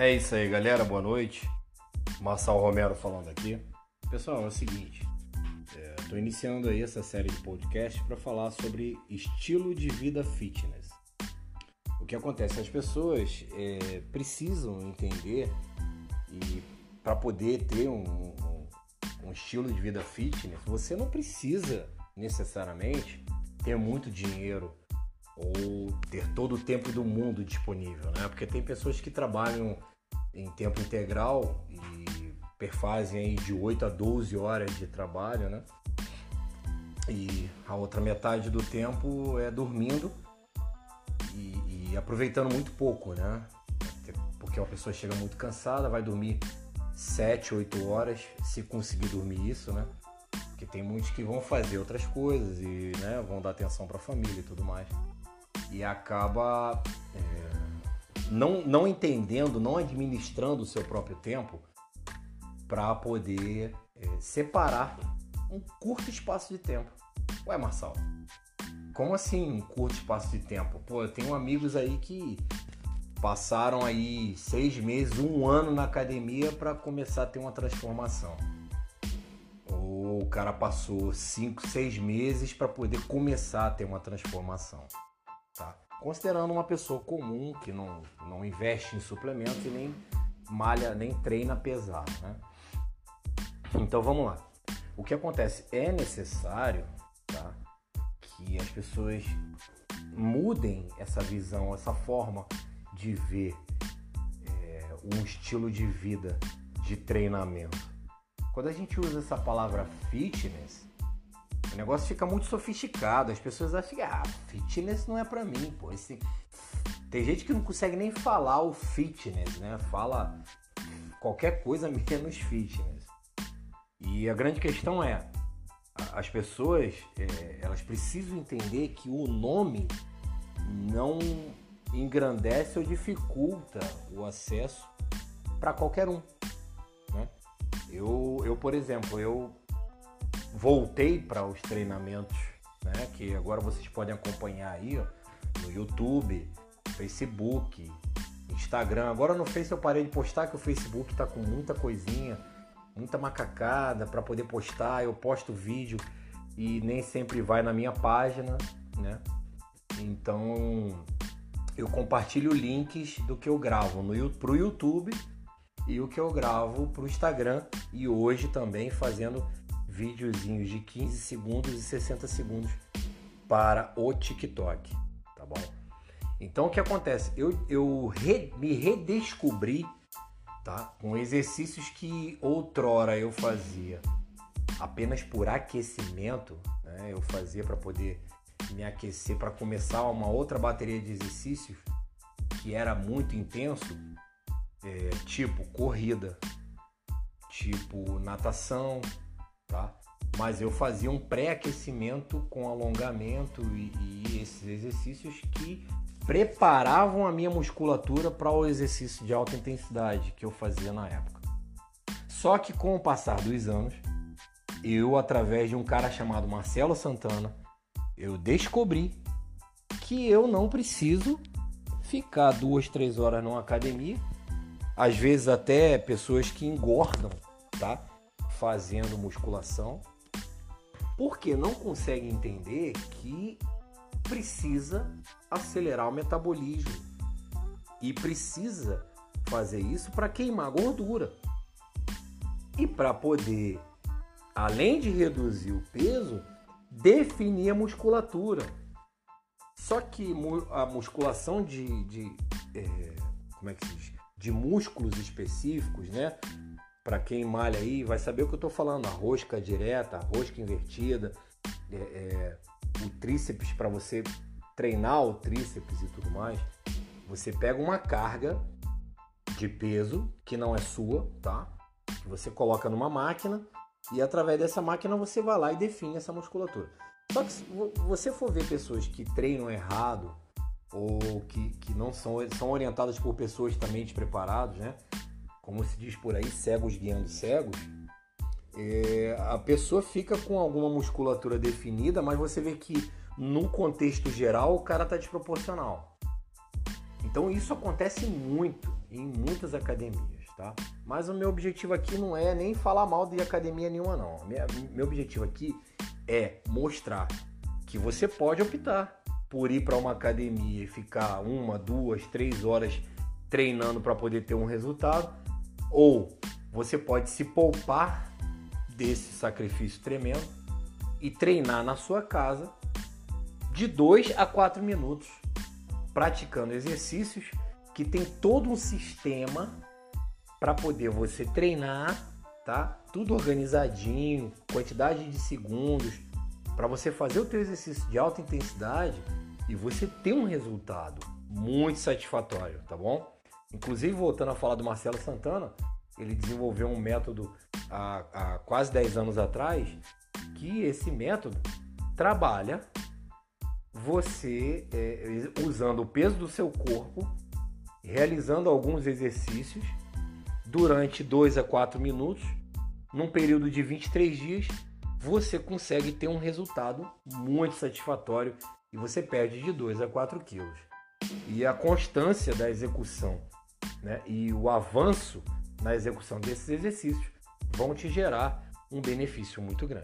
É isso aí, galera. Boa noite. Marçal Romero falando aqui. Pessoal, é o seguinte. Estou iniciando aí essa série de podcast para falar sobre estilo de vida fitness. O que acontece? As pessoas é, precisam entender e para poder ter um, um, um estilo de vida fitness, você não precisa necessariamente ter muito dinheiro ou ter todo o tempo do mundo disponível, né? Porque tem pessoas que trabalham em tempo integral e perfazem aí de 8 a 12 horas de trabalho, né? E a outra metade do tempo é dormindo e, e aproveitando muito pouco, né? Porque uma pessoa chega muito cansada, vai dormir 7, 8 horas, se conseguir dormir isso, né? Porque tem muitos que vão fazer outras coisas e né, vão dar atenção para a família e tudo mais e acaba é, não, não entendendo, não administrando o seu próprio tempo para poder é, separar um curto espaço de tempo. Ué, Marçal, como assim um curto espaço de tempo? Pô, eu tenho amigos aí que passaram aí seis meses, um ano na academia para começar a ter uma transformação. Ou o cara passou cinco, seis meses para poder começar a ter uma transformação? Considerando uma pessoa comum que não, não investe em suplementos e nem malha, nem treina pesado, né? Então vamos lá. O que acontece? É necessário tá, que as pessoas mudem essa visão, essa forma de ver é, um estilo de vida de treinamento. Quando a gente usa essa palavra fitness, negócio fica muito sofisticado. As pessoas acham que ah, fitness não é para mim, pô. Esse... Tem gente que não consegue nem falar o fitness, né? Fala qualquer coisa menos fitness. E a grande questão é, as pessoas é, elas precisam entender que o nome não engrandece ou dificulta o acesso para qualquer um. Né? Eu, eu, por exemplo, eu voltei para os treinamentos, né? Que agora vocês podem acompanhar aí ó, no YouTube, Facebook, Instagram. Agora no Face eu parei de postar que o Facebook tá com muita coisinha, muita macacada para poder postar. Eu posto vídeo e nem sempre vai na minha página, né? Então eu compartilho links do que eu gravo no pro YouTube e o que eu gravo pro Instagram e hoje também fazendo videozinhos de 15 segundos e 60 segundos para o TikTok, tá bom? Então o que acontece? Eu, eu re, me redescobri, tá? Com exercícios que outrora eu fazia apenas por aquecimento, né? Eu fazia para poder me aquecer para começar uma outra bateria de exercícios que era muito intenso, é, tipo corrida, tipo natação, tá? Mas eu fazia um pré-aquecimento com alongamento e, e, esses exercícios que preparavam a minha musculatura para o exercício de alta intensidade que eu fazia na época. Só que com o passar dos anos, eu, através de um cara chamado Marcelo Santana, eu descobri que eu não preciso ficar duas, três horas numa academia, às vezes até pessoas que engordam, tá? Fazendo musculação, porque não consegue entender que precisa acelerar o metabolismo e precisa fazer isso para queimar gordura. E para poder, além de reduzir o peso, definir a musculatura. Só que a musculação de, de é, como é que se diz? De músculos específicos, né? Para quem malha aí, vai saber o que eu estou falando. A rosca direta, a rosca invertida, é, é, o tríceps para você treinar o tríceps e tudo mais. Você pega uma carga de peso que não é sua, tá? Que você coloca numa máquina e através dessa máquina você vai lá e define essa musculatura. Só que se você for ver pessoas que treinam errado ou que, que não são, são orientadas por pessoas também despreparadas, né? Como se diz por aí, cegos guiando cegos, é, a pessoa fica com alguma musculatura definida, mas você vê que no contexto geral o cara está desproporcional. Então isso acontece muito, em muitas academias, tá? Mas o meu objetivo aqui não é nem falar mal de academia nenhuma, não. Meu objetivo aqui é mostrar que você pode optar por ir para uma academia e ficar uma, duas, três horas treinando para poder ter um resultado, ou você pode se poupar desse sacrifício tremendo e treinar na sua casa de 2 a 4 minutos, praticando exercícios que tem todo um sistema para poder você treinar, tá? Tudo organizadinho, quantidade de segundos, para você fazer o teu exercício de alta intensidade e você ter um resultado muito satisfatório, tá bom? Inclusive, voltando a falar do Marcelo Santana, ele desenvolveu um método há, há quase 10 anos atrás, que esse método trabalha você é, usando o peso do seu corpo, realizando alguns exercícios durante 2 a 4 minutos, num período de 23 dias, você consegue ter um resultado muito satisfatório e você perde de 2 a 4 quilos. E a constância da execução né, e o avanço na execução desses exercícios vão te gerar um benefício muito grande.